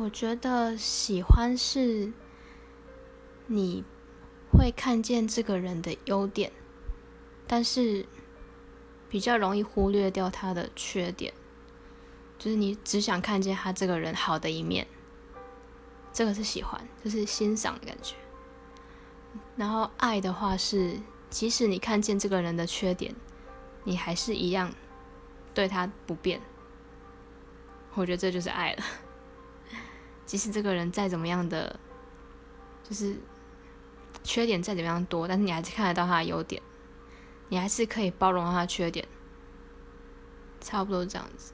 我觉得喜欢是你会看见这个人的优点，但是比较容易忽略掉他的缺点，就是你只想看见他这个人好的一面，这个是喜欢，就是欣赏的感觉。然后爱的话是，即使你看见这个人的缺点，你还是一样对他不变。我觉得这就是爱了。即使这个人再怎么样的，就是缺点再怎么样多，但是你还是看得到他的优点，你还是可以包容他的缺点，差不多这样子。